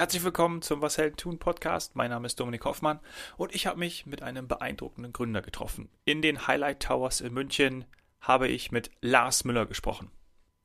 Herzlich willkommen zum Was Helden tun Podcast. Mein Name ist Dominik Hoffmann und ich habe mich mit einem beeindruckenden Gründer getroffen. In den Highlight Towers in München habe ich mit Lars Müller gesprochen.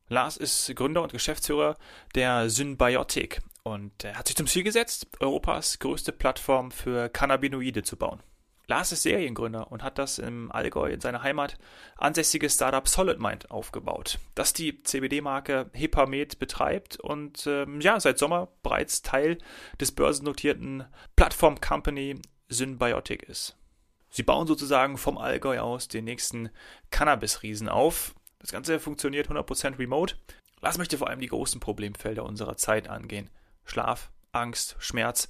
Lars ist Gründer und Geschäftsführer der Symbiotic und er hat sich zum Ziel gesetzt, Europas größte Plattform für Cannabinoide zu bauen. Lars ist Seriengründer und hat das im Allgäu in seiner Heimat ansässige Startup SolidMind aufgebaut, das die CBD-Marke Hepamed betreibt und ähm, ja, seit Sommer bereits Teil des börsennotierten Plattform-Company Symbiotic ist. Sie bauen sozusagen vom Allgäu aus den nächsten Cannabis-Riesen auf. Das Ganze funktioniert 100% remote. Lars möchte vor allem die großen Problemfelder unserer Zeit angehen. Schlaf, Angst, Schmerz,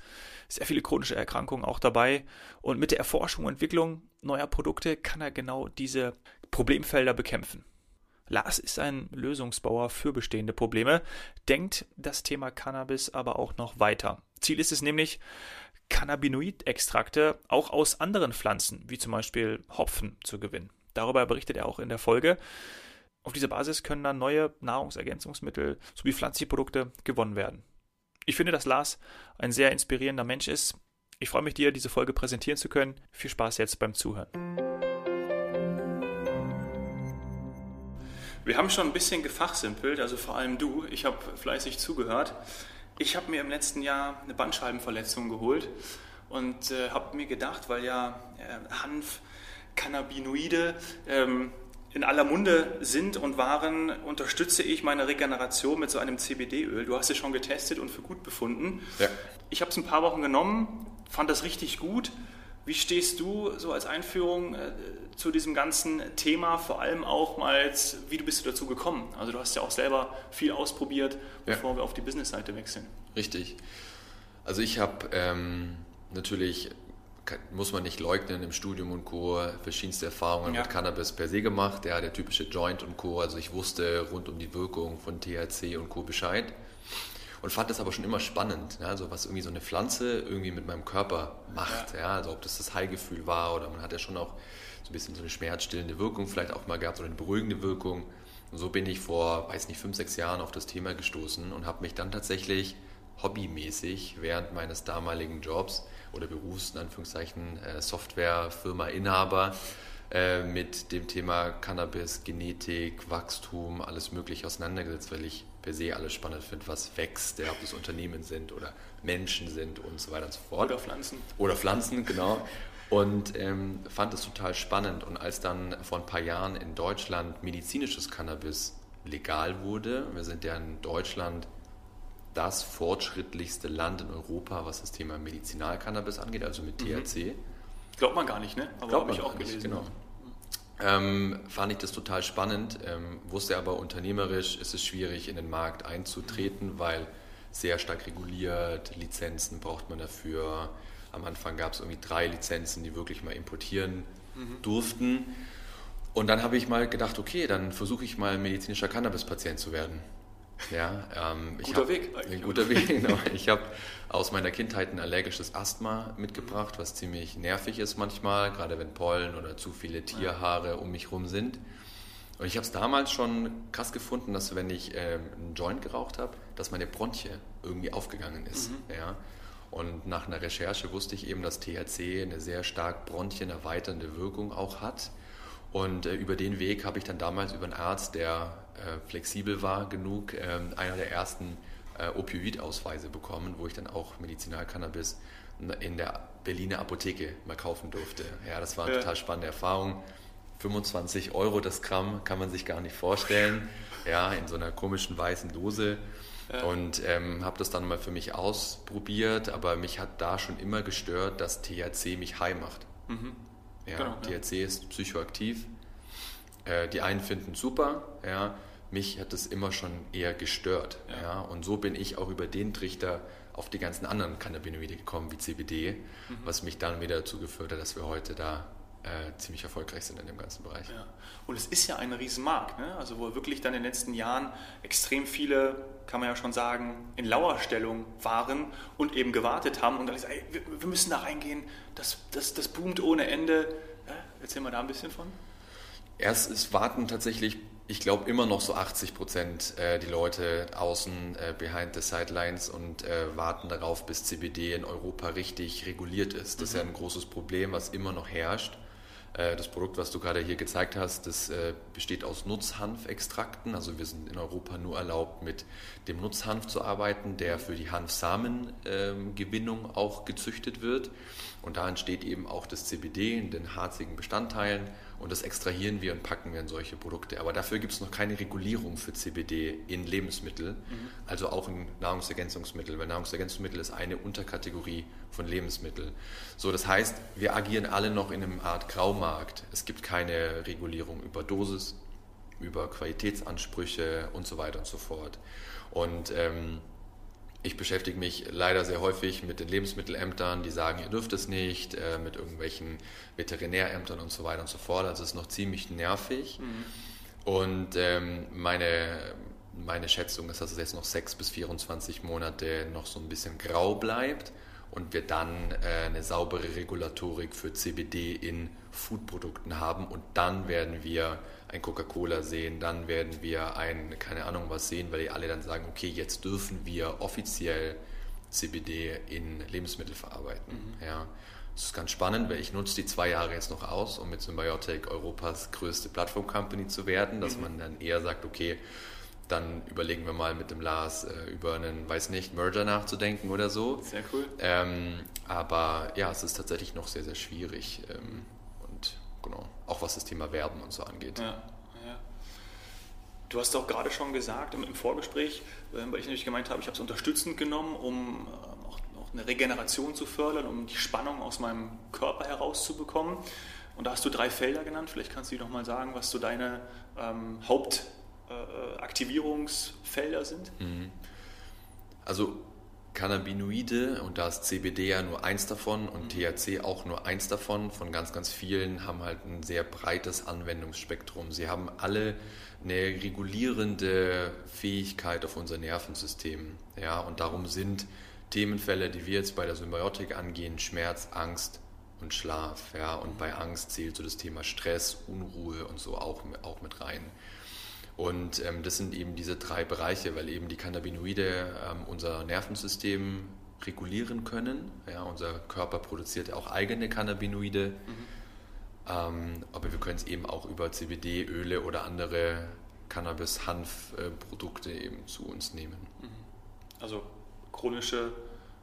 sehr viele chronische Erkrankungen auch dabei. Und mit der Erforschung und Entwicklung neuer Produkte kann er genau diese Problemfelder bekämpfen. Lars ist ein Lösungsbauer für bestehende Probleme, denkt das Thema Cannabis aber auch noch weiter. Ziel ist es nämlich, Cannabinoid-Extrakte auch aus anderen Pflanzen, wie zum Beispiel Hopfen, zu gewinnen. Darüber berichtet er auch in der Folge. Auf dieser Basis können dann neue Nahrungsergänzungsmittel sowie pflanzliche Produkte gewonnen werden. Ich finde, dass Lars ein sehr inspirierender Mensch ist. Ich freue mich, dir diese Folge präsentieren zu können. Viel Spaß jetzt beim Zuhören. Wir haben schon ein bisschen gefachsimpelt, also vor allem du. Ich habe fleißig zugehört. Ich habe mir im letzten Jahr eine Bandscheibenverletzung geholt und äh, habe mir gedacht, weil ja äh, Hanf, Cannabinoide ähm, in aller Munde sind und waren, unterstütze ich meine Regeneration mit so einem CBD-Öl. Du hast es schon getestet und für gut befunden. Ja. Ich habe es ein paar Wochen genommen, fand das richtig gut. Wie stehst du so als Einführung äh, zu diesem ganzen Thema, vor allem auch mal, wie du bist du dazu gekommen? Also du hast ja auch selber viel ausprobiert, bevor ja. wir auf die Business-Seite wechseln. Richtig. Also ich habe ähm, natürlich muss man nicht leugnen, im Studium und Co. verschiedenste Erfahrungen ja. mit Cannabis per se gemacht. Ja, der typische Joint und Co. Also ich wusste rund um die Wirkung von THC und Co. Bescheid. Und fand das aber schon immer spannend, ja, also was irgendwie so eine Pflanze irgendwie mit meinem Körper macht. Ja. ja. also ob das das Heilgefühl war oder man hat ja schon auch so ein bisschen so eine schmerzstillende Wirkung vielleicht auch mal gehabt oder eine beruhigende Wirkung. Und so bin ich vor, weiß nicht, fünf, sechs Jahren auf das Thema gestoßen und habe mich dann tatsächlich hobbymäßig während meines damaligen Jobs oder Berufs, in Anführungszeichen, äh, Softwarefirma Inhaber äh, mit dem Thema Cannabis, Genetik, Wachstum, alles Mögliche auseinandergesetzt, weil ich per se alles spannend finde, was wächst, ja, ob es Unternehmen sind oder Menschen sind und so weiter und so fort. Oder Pflanzen. Oder Pflanzen, genau. Und ähm, fand es total spannend. Und als dann vor ein paar Jahren in Deutschland medizinisches Cannabis legal wurde, wir sind ja in Deutschland das fortschrittlichste Land in Europa, was das Thema Medizinalcannabis angeht, also mit THC. Mhm. Glaubt man gar nicht, ne? Aber habe ich auch gelesen. Genau. Ähm, fand ich das total spannend, ähm, wusste aber unternehmerisch ist es schwierig, in den Markt einzutreten, weil sehr stark reguliert, Lizenzen braucht man dafür. Am Anfang gab es irgendwie drei Lizenzen, die wirklich mal importieren mhm. durften. Und dann habe ich mal gedacht, okay, dann versuche ich mal medizinischer Cannabis-Patient zu werden. Ja, ähm, guter hab, Weg. Ein guter Weg, genau. Ich habe aus meiner Kindheit ein allergisches Asthma mitgebracht, was ziemlich nervig ist manchmal, gerade wenn Pollen oder zu viele Tierhaare um mich rum sind. Und ich habe es damals schon krass gefunden, dass wenn ich ähm, einen Joint geraucht habe, dass meine Bronchie irgendwie aufgegangen ist. Mhm. Ja. Und nach einer Recherche wusste ich eben, dass THC eine sehr stark bronchienerweiternde Wirkung auch hat. Und äh, über den Weg habe ich dann damals über einen Arzt, der äh, flexibel war genug, äh, einer der ersten äh, Opioid-Ausweise bekommen, wo ich dann auch Medizinalcannabis in der Berliner Apotheke mal kaufen durfte. Ja, das war eine ja. total spannende Erfahrung. 25 Euro das Gramm kann man sich gar nicht vorstellen. Ja, in so einer komischen weißen Dose. Ja. Und ähm, habe das dann mal für mich ausprobiert, aber mich hat da schon immer gestört, dass THC mich high macht. Mhm. Ja, genau, THC ja. ist psychoaktiv. Äh, die einen finden es super, ja. Mich hat es immer schon eher gestört. Ja. ja. Und so bin ich auch über den Trichter auf die ganzen anderen Cannabinoide gekommen, wie CBD, mhm. was mich dann wieder dazu geführt hat, dass wir heute da äh, ziemlich erfolgreich sind in dem ganzen Bereich. Ja. Und es ist ja ein Riesenmarkt, ne? also wo wirklich dann in den letzten Jahren extrem viele, kann man ja schon sagen, in Lauerstellung waren und eben gewartet haben und dann ist, ey, wir, wir, müssen da reingehen, das, das, das boomt ohne Ende. Ja, erzähl mal da ein bisschen von. Erst ist Warten tatsächlich ich glaube immer noch so 80 Prozent äh, die Leute außen äh, behind the sidelines und äh, warten darauf, bis CBD in Europa richtig reguliert ist. Das mhm. ist ja mhm. ein großes Problem, was immer noch herrscht. Äh, das Produkt, was du gerade hier gezeigt hast, das äh, besteht aus Nutzhanfextrakten. Also wir sind in Europa nur erlaubt, mit dem Nutzhanf zu arbeiten, der für die Hanfsamengewinnung auch gezüchtet wird. Und da entsteht eben auch das CBD in den harzigen Bestandteilen und das extrahieren wir und packen wir in solche Produkte. Aber dafür gibt es noch keine Regulierung für CBD in Lebensmitteln, mhm. also auch in Nahrungsergänzungsmitteln, weil Nahrungsergänzungsmittel ist eine Unterkategorie von Lebensmitteln. So, das heißt, wir agieren alle noch in einer Art Graumarkt. Es gibt keine Regulierung über Dosis, über Qualitätsansprüche und so weiter und so fort. Und ähm, ich beschäftige mich leider sehr häufig mit den Lebensmittelämtern, die sagen, ihr dürft es nicht, äh, mit irgendwelchen Veterinärämtern und so weiter und so fort. Also es ist noch ziemlich nervig. Mhm. Und ähm, meine, meine Schätzung ist, dass es jetzt noch sechs bis 24 Monate noch so ein bisschen grau bleibt und wir dann äh, eine saubere Regulatorik für CBD in Foodprodukten haben und dann werden wir ein Coca-Cola sehen, dann werden wir ein, keine Ahnung was sehen, weil die alle dann sagen, okay, jetzt dürfen wir offiziell CBD in Lebensmittel verarbeiten. Mhm. Ja. Das ist ganz spannend, weil ich nutze die zwei Jahre jetzt noch aus, um mit Symbiotic Europas größte Plattform-Company zu werden, dass mhm. man dann eher sagt, okay, dann überlegen wir mal mit dem Lars äh, über einen, weiß nicht, Merger nachzudenken oder so. Sehr cool. Ähm, aber ja, es ist tatsächlich noch sehr, sehr schwierig. Ähm, genau. Auch was das Thema Werben und so angeht. Ja, ja. Du hast auch gerade schon gesagt im, im Vorgespräch, äh, weil ich natürlich gemeint habe, ich habe es unterstützend genommen, um äh, auch, auch, eine Regeneration zu fördern, um die Spannung aus meinem Körper herauszubekommen. Und da hast du drei Felder genannt. Vielleicht kannst du nochmal sagen, was so deine ähm, Hauptaktivierungsfelder äh, sind. Mhm. Also Cannabinoide, und da ist CBD ja nur eins davon und THC auch nur eins davon, von ganz, ganz vielen, haben halt ein sehr breites Anwendungsspektrum. Sie haben alle eine regulierende Fähigkeit auf unser Nervensystem. Ja, und darum sind Themenfälle, die wir jetzt bei der Symbiotik angehen, Schmerz, Angst und Schlaf. Ja, und bei Angst zählt so das Thema Stress, Unruhe und so auch, auch mit rein. Und ähm, das sind eben diese drei Bereiche, weil eben die Cannabinoide ähm, unser Nervensystem regulieren können. Ja, unser Körper produziert auch eigene Cannabinoide, mhm. ähm, aber wir können es eben auch über CBD-Öle oder andere Cannabis-Hanf-Produkte eben zu uns nehmen. Mhm. Also chronische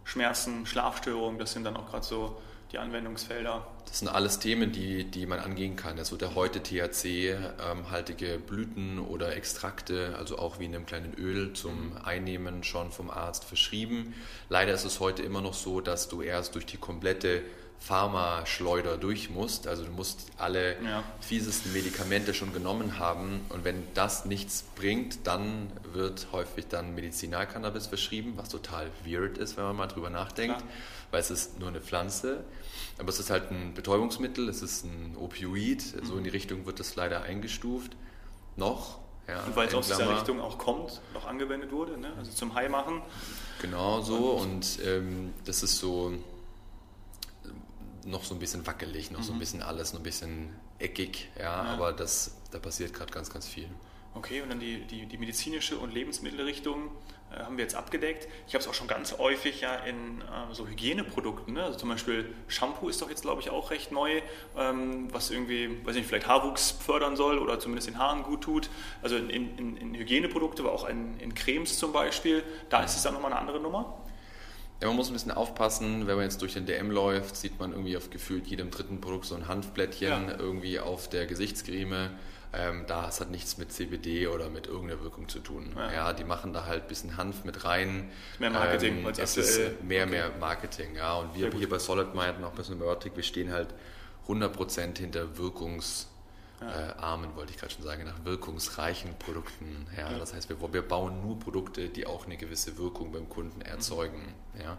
Schmerzen, Schlafstörungen, das sind dann auch gerade so die Anwendungsfelder? Das sind alles Themen, die, die man angehen kann. Es wird ja heute THC-haltige Blüten oder Extrakte, also auch wie in einem kleinen Öl zum Einnehmen schon vom Arzt verschrieben. Leider ist es heute immer noch so, dass du erst durch die komplette Pharmaschleuder durch musst. Also du musst alle ja. fiesesten Medikamente schon genommen haben und wenn das nichts bringt, dann wird häufig dann Medizinalcannabis verschrieben, was total weird ist, wenn man mal drüber nachdenkt, Klar. weil es ist nur eine Pflanze, aber es ist halt ein Betäubungsmittel, es ist ein Opioid, mhm. so in die Richtung wird das leider eingestuft. Noch. Ja, und weil es aus dieser Richtung auch kommt, noch angewendet wurde, ne? also zum High machen. Genau so und ähm, das ist so noch so ein bisschen wackelig, noch mhm. so ein mhm. bisschen alles, noch ein bisschen eckig, ja, ja. aber das, da passiert gerade ganz, ganz viel. Okay, und dann die, die, die medizinische und Lebensmittelrichtung äh, haben wir jetzt abgedeckt. Ich habe es auch schon ganz häufig ja in äh, so Hygieneprodukten, ne? also zum Beispiel Shampoo ist doch jetzt, glaube ich, auch recht neu, ähm, was irgendwie, weiß nicht, vielleicht Haarwuchs fördern soll oder zumindest den Haaren gut tut. Also in, in, in Hygieneprodukte, aber auch in, in Cremes zum Beispiel, da ist es dann nochmal eine andere Nummer. Ja, man muss ein bisschen aufpassen, wenn man jetzt durch den DM läuft, sieht man irgendwie auf gefühlt jedem dritten Produkt so ein Hanfblättchen ja. irgendwie auf der Gesichtscreme. Ähm, da es hat nichts mit CBD oder mit irgendeiner Wirkung zu tun. Ja, ja die machen da halt ein bisschen Hanf mit rein. Mehr Marketing. Ähm, es ist mehr, okay. mehr Marketing. Ja. Und wir hier bei Solid Mind und auch bei Symbiotic, wir stehen halt 100% hinter Wirkungs- äh, armen, wollte ich gerade schon sagen, nach wirkungsreichen Produkten. Ja? ja. Das heißt, wir, wir, bauen nur Produkte, die auch eine gewisse Wirkung beim Kunden mhm. erzeugen. Mhm. Ja?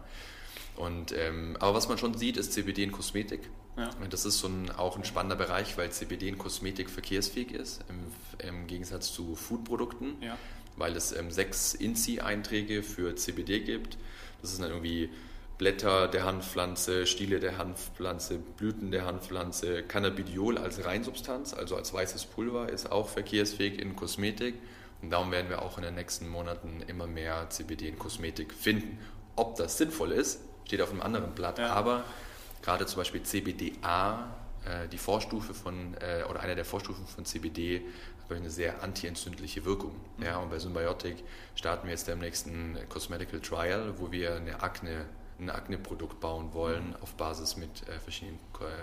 Und, ähm, aber was man schon sieht, ist CBD in Kosmetik. Ja. Das ist so ein, auch ein spannender Bereich, weil CBD in Kosmetik verkehrsfähig ist, im, im Gegensatz zu Foodprodukten, ja. weil es ähm, sechs INSI-Einträge für CBD gibt. Das ist dann irgendwie Blätter der Hanfpflanze, Stiele der Hanfpflanze, Blüten der Hanfpflanze. Cannabidiol als Reinsubstanz, also als weißes Pulver, ist auch verkehrsfähig in Kosmetik. Und darum werden wir auch in den nächsten Monaten immer mehr CBD in Kosmetik finden. Ob das sinnvoll ist, steht auf einem anderen Blatt. Ja. Aber gerade zum Beispiel CBDA, äh, die Vorstufe von, äh, oder eine der Vorstufen von CBD, hat eine sehr antientzündliche Wirkung. Mhm. Ja, und bei Symbiotic starten wir jetzt demnächst ein Cosmetical Trial, wo wir eine Akne, ein Akne-Produkt bauen wollen auf Basis mit äh, verschiedenen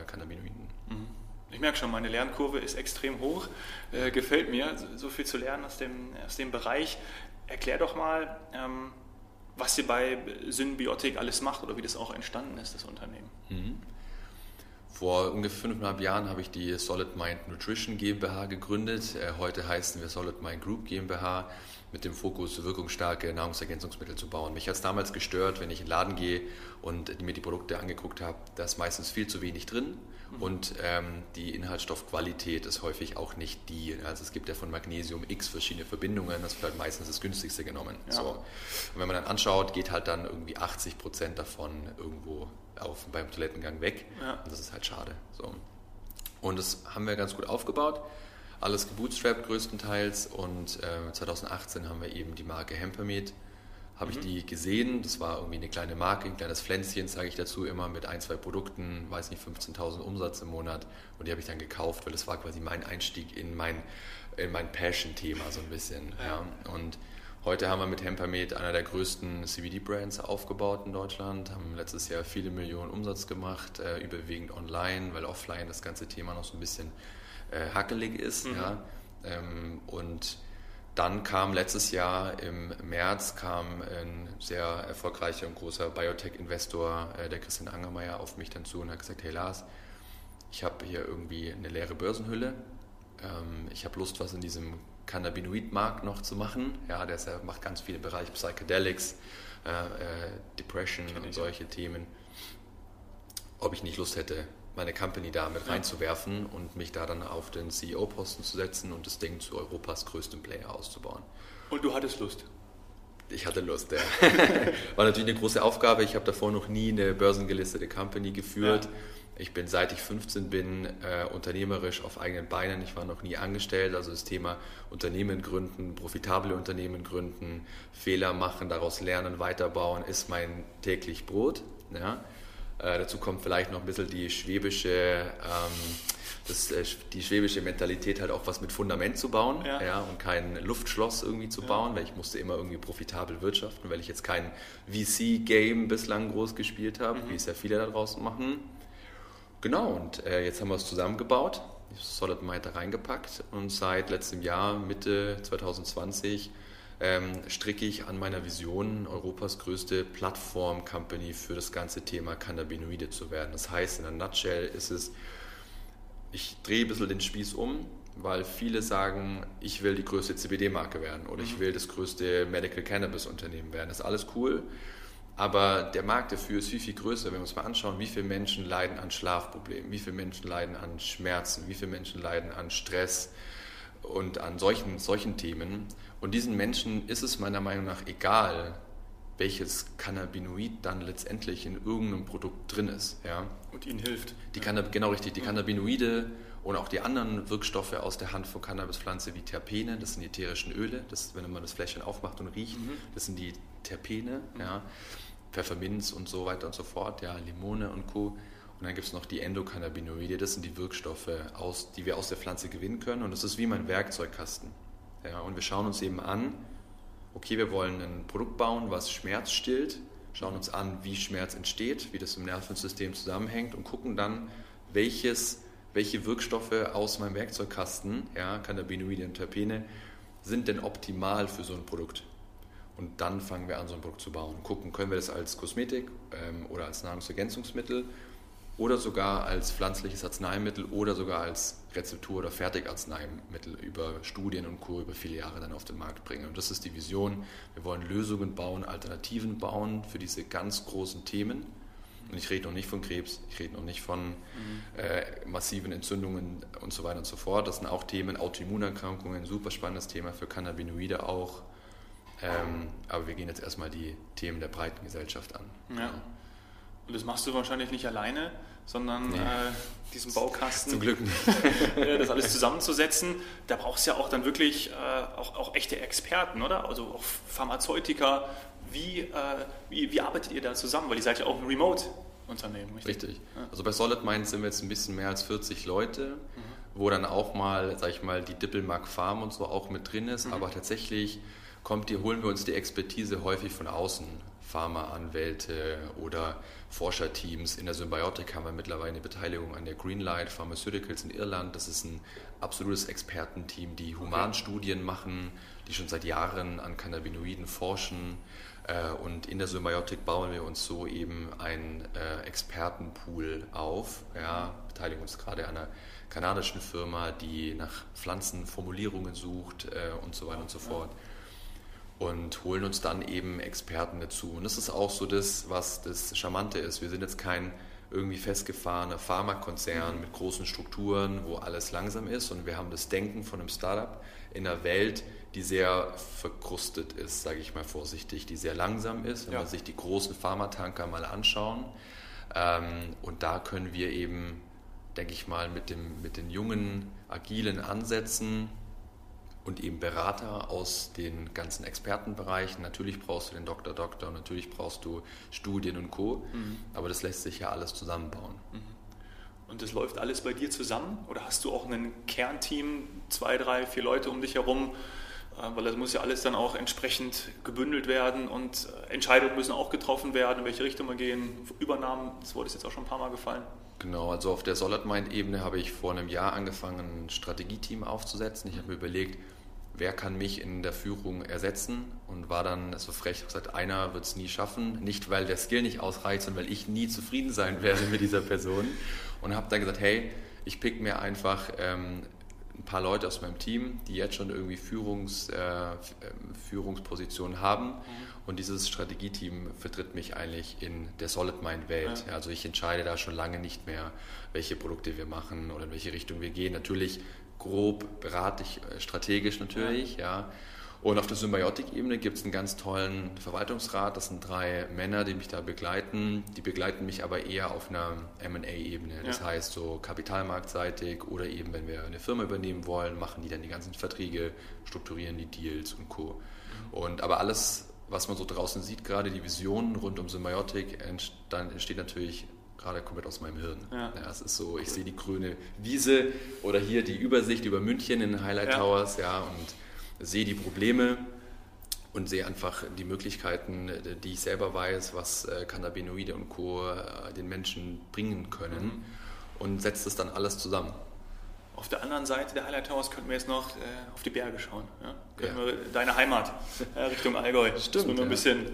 Cannabinoiden. Mhm. Ich merke schon, meine Lernkurve ist extrem hoch. Äh, gefällt mir, so viel zu lernen aus dem, aus dem Bereich. Erklär doch mal, ähm, was ihr bei Symbiotic alles macht oder wie das auch entstanden ist, das Unternehmen. Mhm. Vor ungefähr fünfeinhalb Jahren habe ich die Solid Mind Nutrition GmbH gegründet. Äh, heute heißen wir Solid Mind Group GmbH mit dem Fokus, wirkungsstarke Nahrungsergänzungsmittel zu bauen. Mich hat es damals gestört, wenn ich in den Laden gehe und mir die Produkte angeguckt habe, da ist meistens viel zu wenig drin mhm. und ähm, die Inhaltsstoffqualität ist häufig auch nicht die. Also es gibt ja von Magnesium x verschiedene Verbindungen, das wird halt meistens das günstigste genommen. Ja. So. Und wenn man dann anschaut, geht halt dann irgendwie 80 Prozent davon irgendwo auf, beim Toilettengang weg. Ja. Und das ist halt schade. So. Und das haben wir ganz gut aufgebaut. Alles gebootstrapped größtenteils. Und äh, 2018 haben wir eben die Marke Hempermed. Habe mhm. ich die gesehen. Das war irgendwie eine kleine Marke, ein kleines Pflänzchen, sage ich dazu immer, mit ein, zwei Produkten, weiß nicht, 15.000 Umsatz im Monat. Und die habe ich dann gekauft, weil das war quasi mein Einstieg in mein, in mein Passion-Thema so ein bisschen. Ja. ja. Und Heute haben wir mit Hempermed einer der größten CBD-Brands aufgebaut in Deutschland, haben letztes Jahr viele Millionen Umsatz gemacht, äh, überwiegend online, weil offline das ganze Thema noch so ein bisschen äh, hackelig ist. Mhm. Ja. Ähm, und dann kam letztes Jahr im März kam ein sehr erfolgreicher und großer Biotech-Investor, äh, der Christian Angermeier, auf mich dann zu und hat gesagt, hey Lars, ich habe hier irgendwie eine leere Börsenhülle. Ähm, ich habe Lust, was in diesem Cannabinoid-Markt noch zu machen. Ja, der macht ganz viele Bereiche Psychedelics, äh, äh, Depression Kann und solche. Themen. Ob ich nicht Lust hätte, meine Company da mit ja. reinzuwerfen und mich da dann auf den CEO-Posten zu setzen und das Ding zu Europas größtem Player auszubauen. Und du hattest Lust? Ich hatte Lust, ja. War natürlich eine große Aufgabe. Ich habe davor noch nie eine börsengelistete Company geführt. Ja ich bin seit ich 15 bin äh, unternehmerisch auf eigenen Beinen. Ich war noch nie angestellt. Also das Thema Unternehmen gründen, profitable Unternehmen gründen, Fehler machen, daraus lernen, weiterbauen, ist mein täglich Brot. Ja? Äh, dazu kommt vielleicht noch ein bisschen die schwäbische, ähm, das, äh, die schwäbische Mentalität halt auch was mit Fundament zu bauen ja. ja und kein Luftschloss irgendwie zu ja. bauen, weil ich musste immer irgendwie profitabel wirtschaften, weil ich jetzt kein VC-Game bislang groß gespielt habe, mhm. wie es ja viele da draußen machen Genau, und äh, jetzt haben wir es zusammengebaut, Solid Mind da reingepackt und seit letztem Jahr, Mitte 2020, ähm, stricke ich an meiner Vision, Europas größte Plattform-Company für das ganze Thema Cannabinoide zu werden. Das heißt, in einer Nutshell ist es, ich drehe ein bisschen den Spieß um, weil viele sagen, ich will die größte CBD-Marke werden oder mhm. ich will das größte Medical Cannabis-Unternehmen werden. Das ist alles cool. Aber der Markt dafür ist viel, viel größer, wenn wir uns mal anschauen, wie viele Menschen leiden an Schlafproblemen, wie viele Menschen leiden an Schmerzen, wie viele Menschen leiden an Stress und an solchen, solchen Themen. Und diesen Menschen ist es meiner Meinung nach egal, welches Cannabinoid dann letztendlich in irgendeinem Produkt drin ist. Ja. Und ihnen hilft. Die Cannab genau richtig, die Cannabinoide und auch die anderen Wirkstoffe aus der Hand von Cannabispflanze wie Terpene, das sind die ätherischen Öle, das, wenn man das Fläschchen aufmacht und riecht, mhm. das sind die Terpene. Mhm. Ja. Pfefferminz und so weiter und so fort, ja, Limone und Co. Und dann gibt es noch die Endokannabinoide, das sind die Wirkstoffe, aus, die wir aus der Pflanze gewinnen können. Und das ist wie mein Werkzeugkasten. Ja, und wir schauen uns eben an, okay, wir wollen ein Produkt bauen, was Schmerz stillt, schauen uns an, wie Schmerz entsteht, wie das im Nervensystem zusammenhängt und gucken dann, welches, welche Wirkstoffe aus meinem Werkzeugkasten, ja, Cannabinoide und Terpene, sind denn optimal für so ein Produkt. Und dann fangen wir an, so ein Produkt zu bauen. Gucken, können wir das als Kosmetik ähm, oder als Nahrungsergänzungsmittel oder sogar als pflanzliches Arzneimittel oder sogar als Rezeptur- oder Fertigarzneimittel über Studien und Co. über viele Jahre dann auf den Markt bringen. Und das ist die Vision. Wir wollen Lösungen bauen, Alternativen bauen für diese ganz großen Themen. Und ich rede noch nicht von Krebs, ich rede noch nicht von mhm. äh, massiven Entzündungen und so weiter und so fort. Das sind auch Themen, Autoimmunerkrankungen, super spannendes Thema für Cannabinoide auch. Ähm, aber wir gehen jetzt erstmal die Themen der breiten Gesellschaft an. Ja. Und das machst du wahrscheinlich nicht alleine, sondern nee. äh, diesen Baukasten, Zum Glück nicht. das alles zusammenzusetzen. Da brauchst du ja auch dann wirklich äh, auch, auch, echte Experten, oder? Also auch Pharmazeutiker. Wie, äh, wie, wie, arbeitet ihr da zusammen? Weil ihr seid ja auch ein Remote-Unternehmen, richtig? Richtig. Ja. Also bei Solid Mind sind wir jetzt ein bisschen mehr als 40 Leute, mhm. wo dann auch mal, sag ich mal, die Dippelmark Farm und so auch mit drin ist. Mhm. Aber tatsächlich kommt die, holen wir uns die Expertise häufig von außen. Pharmaanwälte oder Forscherteams. In der Symbiotik haben wir mittlerweile eine Beteiligung an der Greenlight Pharmaceuticals in Irland. Das ist ein absolutes Expertenteam, die Humanstudien machen, die schon seit Jahren an Cannabinoiden forschen. Äh, und in der Symbiotik bauen wir uns so eben einen äh, Expertenpool auf. Ja, beteiligen uns gerade an einer kanadischen Firma, die nach Pflanzenformulierungen sucht äh, und so weiter und so fort und holen uns dann eben Experten dazu. Und das ist auch so das, was das Charmante ist. Wir sind jetzt kein irgendwie festgefahrener Pharmakonzern mhm. mit großen Strukturen, wo alles langsam ist, und wir haben das Denken von einem Startup in einer Welt, die sehr verkrustet ist, sage ich mal vorsichtig, die sehr langsam ist, wenn ja. man sich die großen Pharmatanker mal anschauen. Ähm, und da können wir eben, denke ich mal, mit, dem, mit den jungen, agilen Ansätzen und eben Berater aus den ganzen Expertenbereichen. Natürlich brauchst du den Doktor, Doktor, natürlich brauchst du Studien und Co. Mhm. Aber das lässt sich ja alles zusammenbauen. Mhm. Und das läuft alles bei dir zusammen? Oder hast du auch ein Kernteam, zwei, drei, vier Leute um dich herum? Äh, weil das muss ja alles dann auch entsprechend gebündelt werden und äh, Entscheidungen müssen auch getroffen werden, in welche Richtung wir gehen. Übernahmen, das Wort ist jetzt auch schon ein paar Mal gefallen. Genau, also auf der Solid Mind Ebene habe ich vor einem Jahr angefangen, ein Strategieteam aufzusetzen. Ich habe mir überlegt, wer kann mich in der Führung ersetzen und war dann so frech gesagt, einer wird es nie schaffen. Nicht, weil der Skill nicht ausreicht, sondern weil ich nie zufrieden sein werde mit dieser Person. Und habe dann gesagt, hey, ich pick mir einfach ähm, ein paar Leute aus meinem Team, die jetzt schon irgendwie Führungs, äh, Führungspositionen haben. Mhm. Und dieses Strategieteam vertritt mich eigentlich in der Solid Mind Welt. Ja. Also ich entscheide da schon lange nicht mehr, welche Produkte wir machen oder in welche Richtung wir gehen. Natürlich grob berate ich äh, strategisch natürlich, ja. ja. Und auf der Symbiotik-Ebene gibt es einen ganz tollen Verwaltungsrat. Das sind drei Männer, die mich da begleiten. Die begleiten mich aber eher auf einer MA-Ebene. Das ja. heißt, so kapitalmarktseitig oder eben, wenn wir eine Firma übernehmen wollen, machen die dann die ganzen Verträge, strukturieren die Deals und Co. Mhm. Und aber alles, was man so draußen sieht, gerade die Visionen rund um Symbiotik, entsteht natürlich gerade komplett aus meinem Hirn. Ja. ja. es ist so, ich sehe die grüne Wiese oder hier die Übersicht über München in den Highlight ja. Towers, ja, und sehe die Probleme und sehe einfach die Möglichkeiten, die ich selber weiß, was äh, Cannabinoide und Co. Äh, den Menschen bringen können mhm. und setze das dann alles zusammen. Auf der anderen Seite der Highlight Towers könnten wir jetzt noch äh, auf die Berge schauen. Ja? Können ja. wir deine Heimat äh, Richtung Allgäu. Stimmt. Müssen wir ein bisschen,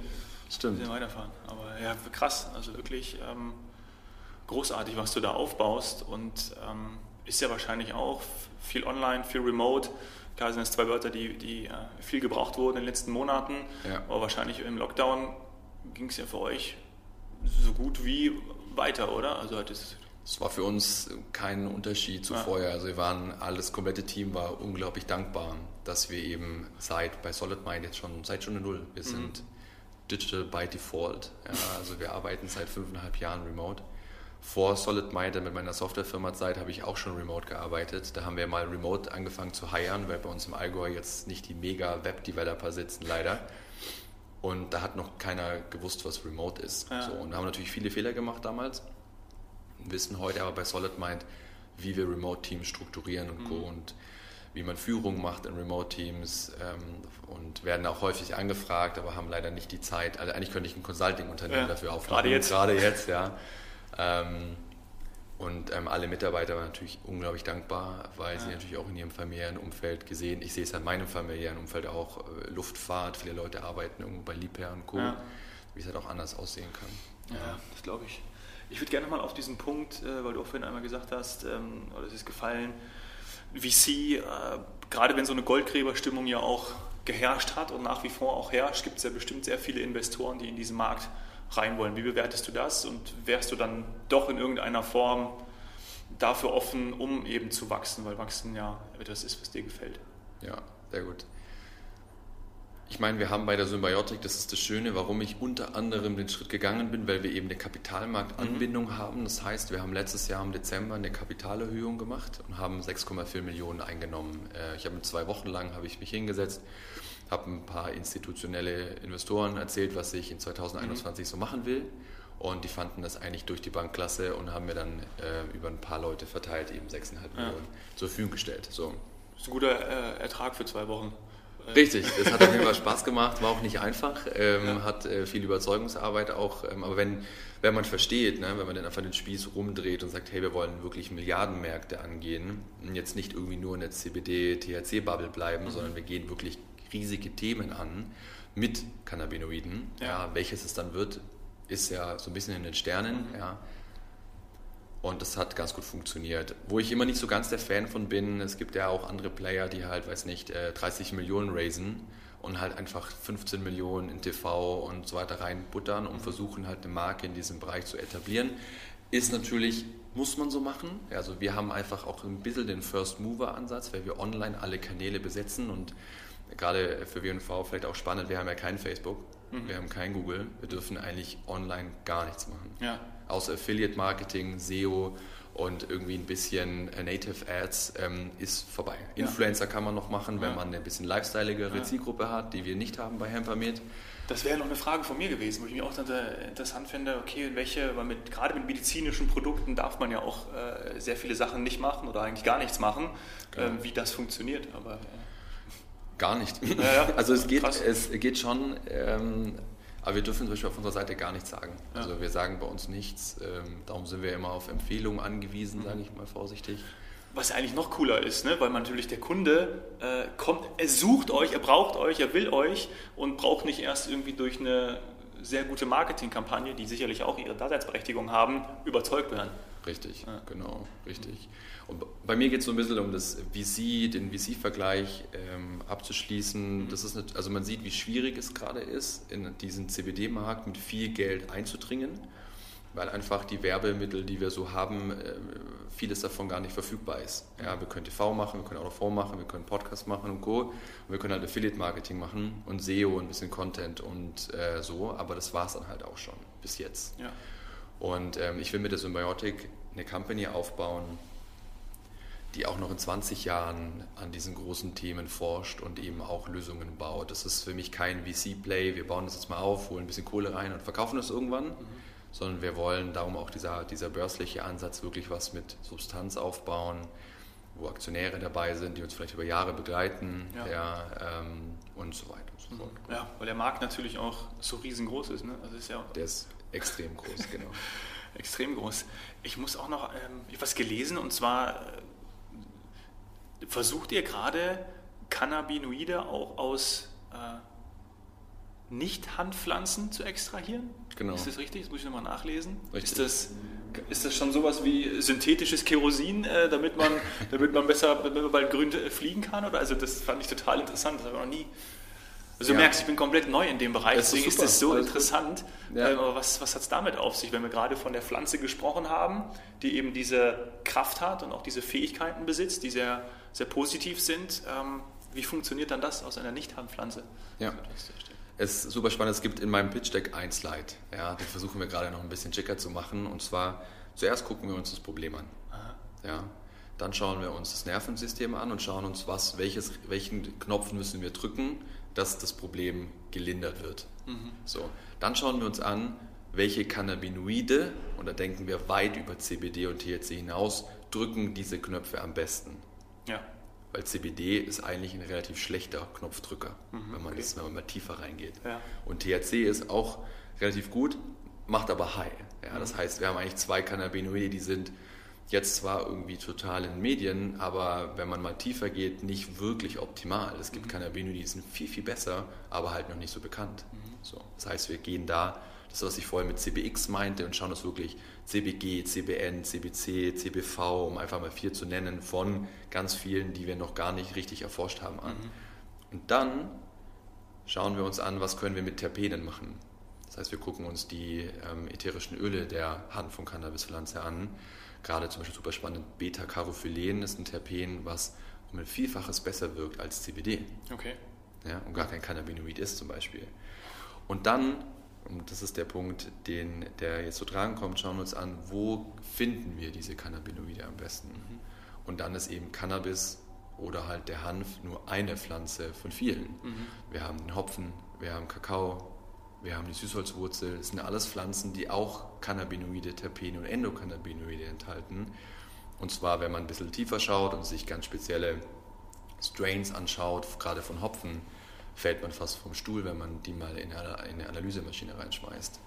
Stimmt. bisschen weiterfahren. Aber ja, krass. Also wirklich ähm, großartig, was du da aufbaust und ähm, ist ja wahrscheinlich auch viel online, viel remote. Klar sind es zwei Wörter, die, die äh, viel gebraucht wurden in den letzten Monaten, ja. aber wahrscheinlich im Lockdown ging es ja für euch so gut wie weiter, oder? Also hat es es war für uns kein Unterschied zu ja. vorher. Also wir waren, alles komplette Team war unglaublich dankbar, dass wir eben seit bei Solid Mind jetzt schon seit Stunde Null, wir mhm. sind Digital by Default. Ja, also wir arbeiten seit fünfeinhalb Jahren remote vor Solid Mind, mit meiner Softwarefirma Zeit, habe ich auch schon remote gearbeitet. Da haben wir mal remote angefangen zu hiren, weil bei uns im Allgäu jetzt nicht die mega Web-Developer sitzen, leider. Und da hat noch keiner gewusst, was remote ist. Ja. So, und da haben natürlich viele Fehler gemacht damals. Wissen heute aber bei Solid Mind, wie wir Remote-Teams strukturieren und mhm. Co. Und wie man Führung macht in Remote-Teams ähm, und werden auch häufig angefragt, aber haben leider nicht die Zeit. Also eigentlich könnte ich ein Consulting-Unternehmen ja. dafür aufbauen. Gerade jetzt. Gerade jetzt, ja. Ähm, und ähm, alle Mitarbeiter waren natürlich unglaublich dankbar, weil ja. sie natürlich auch in ihrem familiären Umfeld gesehen, ich sehe es in meinem familiären Umfeld auch, äh, Luftfahrt, viele Leute arbeiten irgendwo bei Liebherr und Co., ja. wie es halt auch anders aussehen kann. Ja. das glaube ich. Ich würde gerne mal auf diesen Punkt, äh, weil du auch vorhin einmal gesagt hast, ähm, oder es ist gefallen, VC, äh, gerade wenn so eine Goldgräberstimmung ja auch geherrscht hat und nach wie vor auch herrscht, gibt es ja bestimmt sehr viele Investoren, die in diesen Markt rein wollen. Wie bewertest du das und wärst du dann doch in irgendeiner Form dafür offen, um eben zu wachsen, weil wachsen ja etwas ist, was dir gefällt? Ja, sehr gut. Ich meine, wir haben bei der Symbiotik, das ist das Schöne, warum ich unter anderem den Schritt gegangen bin, weil wir eben eine Kapitalmarktanbindung mhm. haben. Das heißt, wir haben letztes Jahr im Dezember eine Kapitalerhöhung gemacht und haben 6,4 Millionen eingenommen. Äh, ich habe zwei Wochen lang habe ich mich hingesetzt, habe ein paar institutionelle Investoren erzählt, was ich in 2021 mhm. so machen will. Und die fanden das eigentlich durch die Bankklasse und haben mir dann äh, über ein paar Leute verteilt eben 6,5 ja. Millionen zur Verfügung gestellt. So. Das ist ein guter äh, Ertrag für zwei Wochen. Richtig, es hat auf jeden Fall Spaß gemacht, war auch nicht einfach, ähm, ja. hat äh, viel Überzeugungsarbeit auch, ähm, aber wenn, wenn man versteht, ne, wenn man dann einfach den Spieß rumdreht und sagt, hey, wir wollen wirklich Milliardenmärkte angehen und jetzt nicht irgendwie nur in der CBD-THC-Bubble bleiben, mhm. sondern wir gehen wirklich riesige Themen an mit Cannabinoiden, ja. ja. welches es dann wird, ist ja so ein bisschen in den Sternen, mhm. ja. Und das hat ganz gut funktioniert. Wo ich immer nicht so ganz der Fan von bin, es gibt ja auch andere Player, die halt, weiß nicht, 30 äh, Millionen raisen und halt einfach 15 Millionen in TV und so weiter reinbuttern und versuchen halt eine Marke in diesem Bereich zu etablieren. Ist natürlich, muss man so machen. Also wir haben einfach auch ein bisschen den First Mover Ansatz, weil wir online alle Kanäle besetzen und gerade für W&V vielleicht auch spannend, wir haben ja kein Facebook, mhm. wir haben kein Google, wir dürfen eigentlich online gar nichts machen. Ja außer Affiliate Marketing, SEO und irgendwie ein bisschen äh, Native Ads ähm, ist vorbei. Ja. Influencer kann man noch machen, wenn ja. man eine bisschen lifestyleigere ja. Zielgruppe hat, die wir nicht haben bei Hempermed. Das wäre noch eine Frage von mir gewesen, wo ich mich auch interessant finde, okay, welche, weil mit, gerade mit medizinischen Produkten darf man ja auch äh, sehr viele Sachen nicht machen oder eigentlich gar nichts machen, genau. ähm, wie das funktioniert. Aber, äh. Gar nicht. also es geht, es geht schon, ähm, aber wir dürfen zum Beispiel auf unserer Seite gar nichts sagen. Ja. Also wir sagen bei uns nichts. Ähm, darum sind wir immer auf Empfehlungen angewiesen, mhm. sage ich mal vorsichtig. Was eigentlich noch cooler ist, ne? weil man natürlich der Kunde äh, kommt, er sucht euch, er braucht euch, er will euch und braucht nicht erst irgendwie durch eine sehr gute Marketingkampagne, die sicherlich auch ihre Daseinsberechtigung haben, überzeugt werden. Richtig, ja. genau, richtig. Und bei mir geht es so ein bisschen um das VC, den VC-Vergleich ähm, abzuschließen. Mhm. Das ist nicht, also man sieht, wie schwierig es gerade ist, in diesen CBD-Markt mit viel Geld einzudringen, weil einfach die Werbemittel, die wir so haben, äh, vieles davon gar nicht verfügbar ist. Ja, wir können TV machen, wir können Autoform machen, wir können Podcast machen und Co. Und wir können halt Affiliate-Marketing machen und SEO und ein bisschen Content und äh, so, aber das war es dann halt auch schon bis jetzt. Ja. Und ähm, ich will mit der Symbiotic eine Company aufbauen, die auch noch in 20 Jahren an diesen großen Themen forscht und eben auch Lösungen baut. Das ist für mich kein VC-Play, wir bauen das jetzt mal auf, holen ein bisschen Kohle rein und verkaufen das irgendwann, mhm. sondern wir wollen darum auch dieser, dieser börsliche Ansatz wirklich was mit Substanz aufbauen, wo Aktionäre dabei sind, die uns vielleicht über Jahre begleiten ja. ja ähm, und so weiter und so fort. Ja, weil der Markt natürlich auch so riesengroß ist. Ne? Also ist ja der ist extrem groß, genau. extrem groß. Ich muss auch noch ähm, etwas gelesen und zwar versucht ihr gerade Cannabinoide auch aus äh, Nicht-Handpflanzen zu extrahieren? Genau. Ist das richtig? Das muss ich nochmal nachlesen. Richtig. Ist das, ist das schon sowas wie synthetisches Kerosin, äh, damit, man, damit man besser damit man bald grün äh, fliegen kann? Oder? Also das fand ich total interessant. Das habe ich noch nie also du ja. merkst, ich bin komplett neu in dem Bereich, das deswegen ist, das so Alles interessant. Ja. Ähm, aber was, was hat es damit auf sich, wenn wir gerade von der Pflanze gesprochen haben, die eben diese Kraft hat und auch diese Fähigkeiten besitzt, die sehr, sehr positiv sind? Ähm, wie funktioniert dann das aus einer Nicht-Handpflanze? Ja. Es ist super spannend. Es gibt in meinem Pitch Deck ein Slide. Ja, den versuchen wir gerade noch ein bisschen schicker zu machen. Und zwar, zuerst gucken wir uns das Problem an. Aha. Ja, dann schauen wir uns das Nervensystem an und schauen uns, was, welches, welchen Knopf müssen wir drücken, dass das Problem gelindert wird. Mhm. So, dann schauen wir uns an, welche Cannabinoide, und da denken wir weit über CBD und THC hinaus, drücken diese Knöpfe am besten. Ja. Weil CBD ist eigentlich ein relativ schlechter Knopfdrücker, mhm, wenn, man okay. das, wenn man mal tiefer reingeht. Ja. Und THC ist auch relativ gut, macht aber high. Ja, mhm. Das heißt, wir haben eigentlich zwei Cannabinoide, die sind jetzt zwar irgendwie total in Medien, aber wenn man mal tiefer geht, nicht wirklich optimal. Es gibt mhm. Cannabinoide, die sind viel, viel besser, aber halt noch nicht so bekannt. Mhm. So, das heißt, wir gehen da, das was ich vorhin mit CBX meinte, und schauen uns wirklich CBG, CBN, CBC, CBV, um einfach mal vier zu nennen, von ganz vielen, die wir noch gar nicht richtig erforscht haben, an. Mhm. Und dann schauen wir uns an, was können wir mit Terpenen machen. Das heißt, wir gucken uns die ähm, ätherischen Öle der Hand von Cannabispflanze an gerade zum Beispiel super spannend, Beta-Carophylen ist ein Terpen, was um ein Vielfaches besser wirkt als CBD. Okay. ja, und gar kein Cannabinoid ist zum Beispiel. Und dann, und das ist der Punkt, den, der jetzt so tragen kommt, schauen wir uns an, wo finden wir diese Cannabinoide am besten. Mhm. Und dann ist eben Cannabis oder halt der Hanf nur eine Pflanze von vielen. Mhm. Wir haben den Hopfen, wir haben Kakao, wir haben die Süßholzwurzel. Das sind alles Pflanzen, die auch Cannabinoide, Terpene und Endokannabinoide enthalten. Und zwar, wenn man ein bisschen tiefer schaut und sich ganz spezielle Strains anschaut, gerade von Hopfen, fällt man fast vom Stuhl, wenn man die mal in eine Analysemaschine reinschmeißt.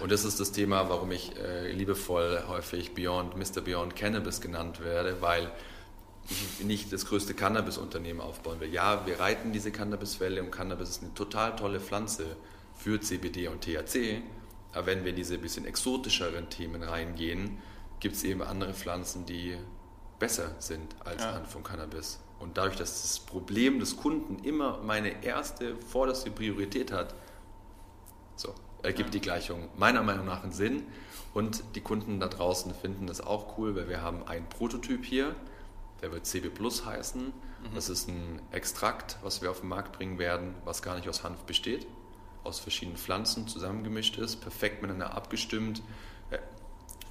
Und das ist das Thema, warum ich äh, liebevoll häufig Beyond, Mr. Beyond Cannabis genannt werde, weil ich nicht das größte Cannabis-Unternehmen aufbauen will. Ja, wir reiten diese Cannabiswelle und Cannabis ist eine total tolle Pflanze für CBD und THC. Aber wenn wir in diese bisschen exotischeren Themen reingehen, gibt es eben andere Pflanzen, die besser sind als ja. Hanf und Cannabis. Und dadurch, dass das Problem des Kunden immer meine erste, vorderste Priorität hat, so, ergibt ja. die Gleichung meiner Meinung nach einen Sinn. Und die Kunden da draußen finden das auch cool, weil wir haben einen Prototyp hier, der wird CB Plus heißen. Mhm. Das ist ein Extrakt, was wir auf den Markt bringen werden, was gar nicht aus Hanf besteht, aus verschiedenen Pflanzen zusammengemischt ist, perfekt miteinander abgestimmt, äh,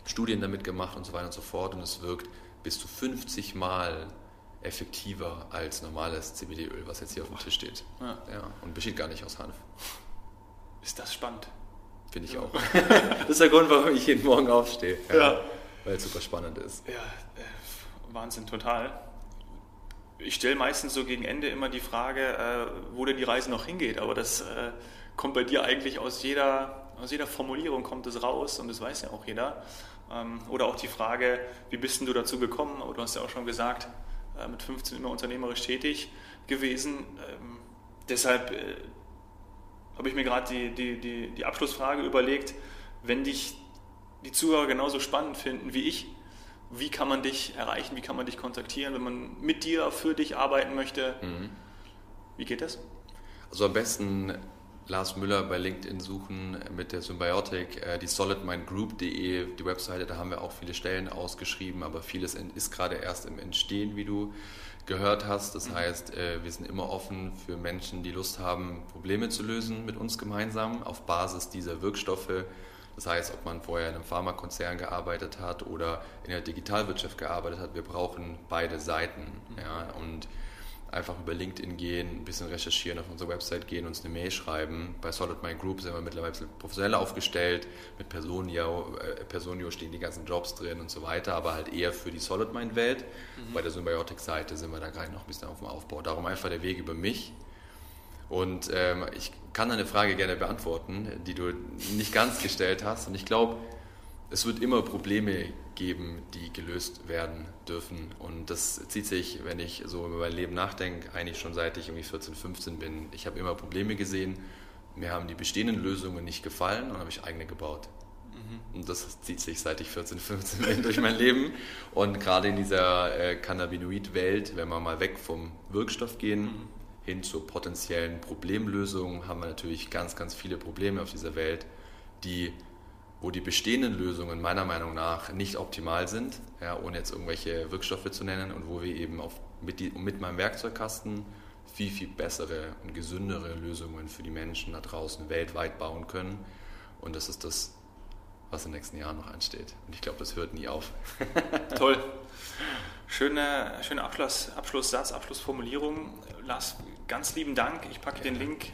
Studien damit gemacht und so weiter und so fort. Und es wirkt bis zu 50 Mal effektiver als normales CBD-Öl, was jetzt hier auf dem Tisch steht. Ja. ja. und besteht gar nicht aus Hanf. Ist das spannend? Finde ich auch. das ist der Grund, warum ich jeden Morgen aufstehe. Ja. ja. Weil es super spannend ist. Ja, äh, Wahnsinn, total. Ich stelle meistens so gegen Ende immer die Frage, äh, wo denn die Reise noch hingeht. Aber das kommt bei dir eigentlich aus jeder, aus jeder Formulierung kommt es raus und das weiß ja auch jeder. Ähm, oder auch die Frage, wie bist denn du dazu gekommen? Du hast ja auch schon gesagt, äh, mit 15 immer unternehmerisch tätig gewesen. Ähm, deshalb äh, habe ich mir gerade die, die, die, die Abschlussfrage überlegt, wenn dich die Zuhörer genauso spannend finden wie ich, wie kann man dich erreichen, wie kann man dich kontaktieren, wenn man mit dir, für dich arbeiten möchte? Mhm. Wie geht das? Also am besten Lars Müller bei LinkedIn suchen mit der Symbiotic, äh, die solidmindgroup.de, die Webseite, da haben wir auch viele Stellen ausgeschrieben, aber vieles ist gerade erst im Entstehen, wie du gehört hast. Das mhm. heißt, äh, wir sind immer offen für Menschen, die Lust haben, Probleme zu lösen mit uns gemeinsam auf Basis dieser Wirkstoffe. Das heißt, ob man vorher in einem Pharmakonzern gearbeitet hat oder in der Digitalwirtschaft gearbeitet hat, wir brauchen beide Seiten. Mhm. Ja, und einfach über LinkedIn gehen, ein bisschen recherchieren, auf unsere Website gehen, uns eine Mail schreiben. Bei Solid Mind Group sind wir mittlerweile professionell aufgestellt. Mit Personio, äh, Personio stehen die ganzen Jobs drin und so weiter, aber halt eher für die Solid Mind Welt. Mhm. Bei der Symbiotic-Seite sind wir da gerade noch ein bisschen auf dem Aufbau. Darum einfach der Weg über mich. Und ähm, ich kann deine Frage gerne beantworten, die du nicht ganz gestellt hast. Und ich glaube, es wird immer Probleme geben, die gelöst werden dürfen. Und das zieht sich, wenn ich so über mein Leben nachdenke, eigentlich schon seit ich irgendwie 14, 15 bin. Ich habe immer Probleme gesehen. Mir haben die bestehenden Lösungen nicht gefallen und habe ich eigene gebaut. Mhm. Und das zieht sich seit ich 14, 15 bin durch mein Leben. Und gerade in dieser äh, Cannabinoid-Welt, wenn wir mal weg vom Wirkstoff gehen, mhm. hin zur potenziellen Problemlösung, haben wir natürlich ganz, ganz viele Probleme auf dieser Welt, die wo die bestehenden Lösungen meiner Meinung nach nicht optimal sind, ja, ohne jetzt irgendwelche Wirkstoffe zu nennen und wo wir eben auf, mit, die, mit meinem Werkzeugkasten viel, viel bessere und gesündere Lösungen für die Menschen da draußen weltweit bauen können. Und das ist das, was in den nächsten Jahren noch ansteht. Und ich glaube, das hört nie auf. Toll. Schöner schöne Abschluss, Abschlusssatz, Abschlussformulierung. Lars, ganz lieben Dank. Ich packe ja. den Link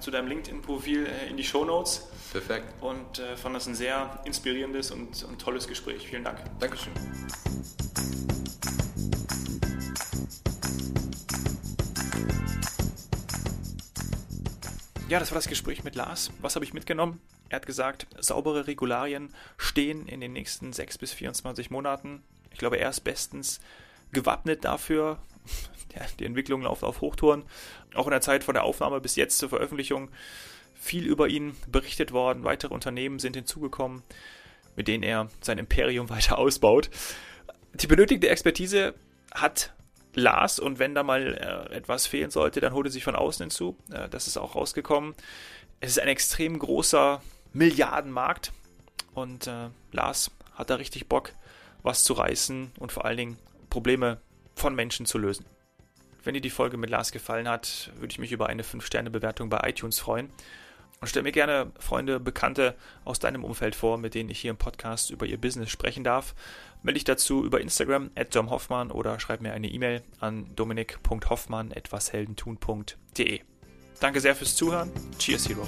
zu deinem LinkedIn-Profil äh, in die Show Notes. Perfekt. Und äh, fand das ein sehr inspirierendes und, und tolles Gespräch. Vielen Dank. Dankeschön. Ja, das war das Gespräch mit Lars. Was habe ich mitgenommen? Er hat gesagt, saubere Regularien stehen in den nächsten 6 bis 24 Monaten. Ich glaube, er ist bestens gewappnet dafür. Ja, die Entwicklung läuft auf Hochtouren. Auch in der Zeit von der Aufnahme bis jetzt zur Veröffentlichung viel über ihn berichtet worden. Weitere Unternehmen sind hinzugekommen, mit denen er sein Imperium weiter ausbaut. Die benötigte Expertise hat Lars und wenn da mal äh, etwas fehlen sollte, dann holt er sich von außen hinzu. Äh, das ist auch rausgekommen. Es ist ein extrem großer Milliardenmarkt und äh, Lars hat da richtig Bock, was zu reißen und vor allen Dingen Probleme von Menschen zu lösen. Wenn dir die Folge mit Lars gefallen hat, würde ich mich über eine 5-Sterne-Bewertung bei iTunes freuen. Und stell mir gerne Freunde, Bekannte aus deinem Umfeld vor, mit denen ich hier im Podcast über ihr Business sprechen darf. Melde dich dazu über Instagram at domhoffmann oder schreib mir eine E-Mail an dominik.hoffmann etwasheldentun.de. Danke sehr fürs Zuhören. Cheers, Hero.